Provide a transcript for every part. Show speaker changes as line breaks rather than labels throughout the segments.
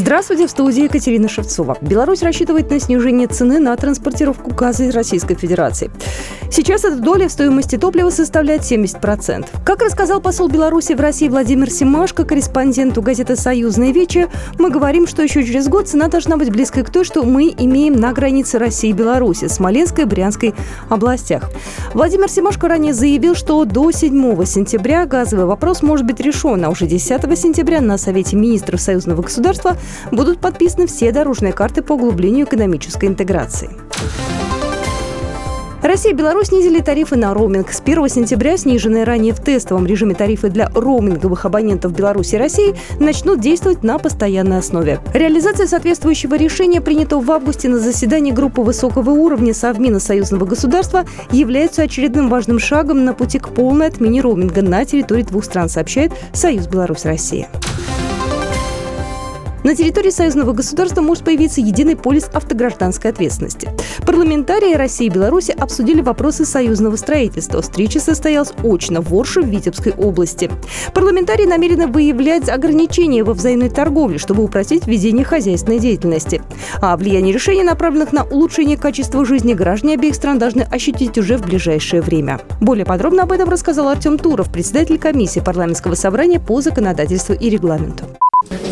Здравствуйте, в студии Екатерина Шевцова. Беларусь рассчитывает на снижение цены на транспортировку газа из Российской Федерации. Сейчас эта доля в стоимости топлива составляет 70%. Как рассказал посол Беларуси в России Владимир Симашко, корреспонденту газеты «Союзная вече», мы говорим, что еще через год цена должна быть близкой к той, что мы имеем на границе России и Беларуси, Смоленской и Брянской областях. Владимир Симашко ранее заявил, что до 7 сентября газовый вопрос может быть решен, а уже 10 сентября на Совете министров союзного государства будут подписаны все дорожные карты по углублению экономической интеграции. Россия и Беларусь снизили тарифы на роуминг. С 1 сентября сниженные ранее в тестовом режиме тарифы для роуминговых абонентов Беларуси и России начнут действовать на постоянной основе. Реализация соответствующего решения, принятого в августе на заседании группы высокого уровня Совмина союзного государства, является очередным важным шагом на пути к полной отмене роуминга на территории двух стран, сообщает Союз Беларусь-Россия. На территории союзного государства может появиться единый полис автогражданской ответственности. Парламентарии России и Беларуси обсудили вопросы союзного строительства. Встреча состоялась очно в Орше в Витебской области. Парламентарии намерены выявлять ограничения во взаимной торговле, чтобы упростить ведение хозяйственной деятельности. А влияние решений, направленных на улучшение качества жизни граждан обеих стран, должны ощутить уже в ближайшее время. Более подробно об этом рассказал Артем Туров, председатель комиссии парламентского собрания по законодательству и регламенту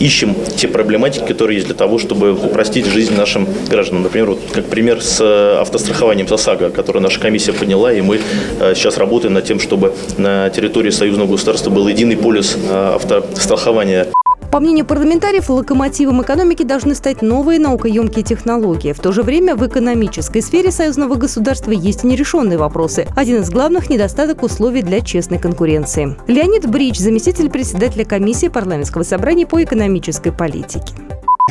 ищем те проблематики, которые есть для того, чтобы упростить жизнь нашим гражданам. Например, вот как пример с э, автострахованием ОСАГО, который наша комиссия подняла, и мы э, сейчас работаем над тем, чтобы на территории союзного государства был единый полис э, автострахования.
По мнению парламентариев, локомотивом экономики должны стать новые наукоемкие технологии. В то же время в экономической сфере союзного государства есть нерешенные вопросы. Один из главных – недостаток условий для честной конкуренции. Леонид Брич, заместитель председателя комиссии парламентского собрания по экономической политике.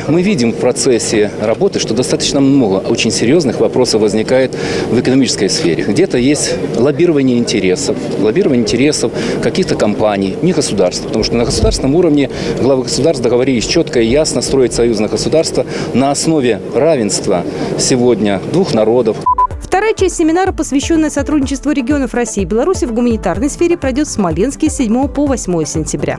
Мы видим в процессе работы, что достаточно много очень серьезных вопросов возникает в экономической сфере. Где-то есть лоббирование интересов, лоббирование интересов каких-то компаний, не государств. Потому что на государственном уровне главы государств договорились четко и ясно строить союзное государство на основе равенства сегодня двух народов.
Вторая часть семинара, посвященная сотрудничеству регионов России и Беларуси в гуманитарной сфере, пройдет в Смоленске с 7 по 8 сентября.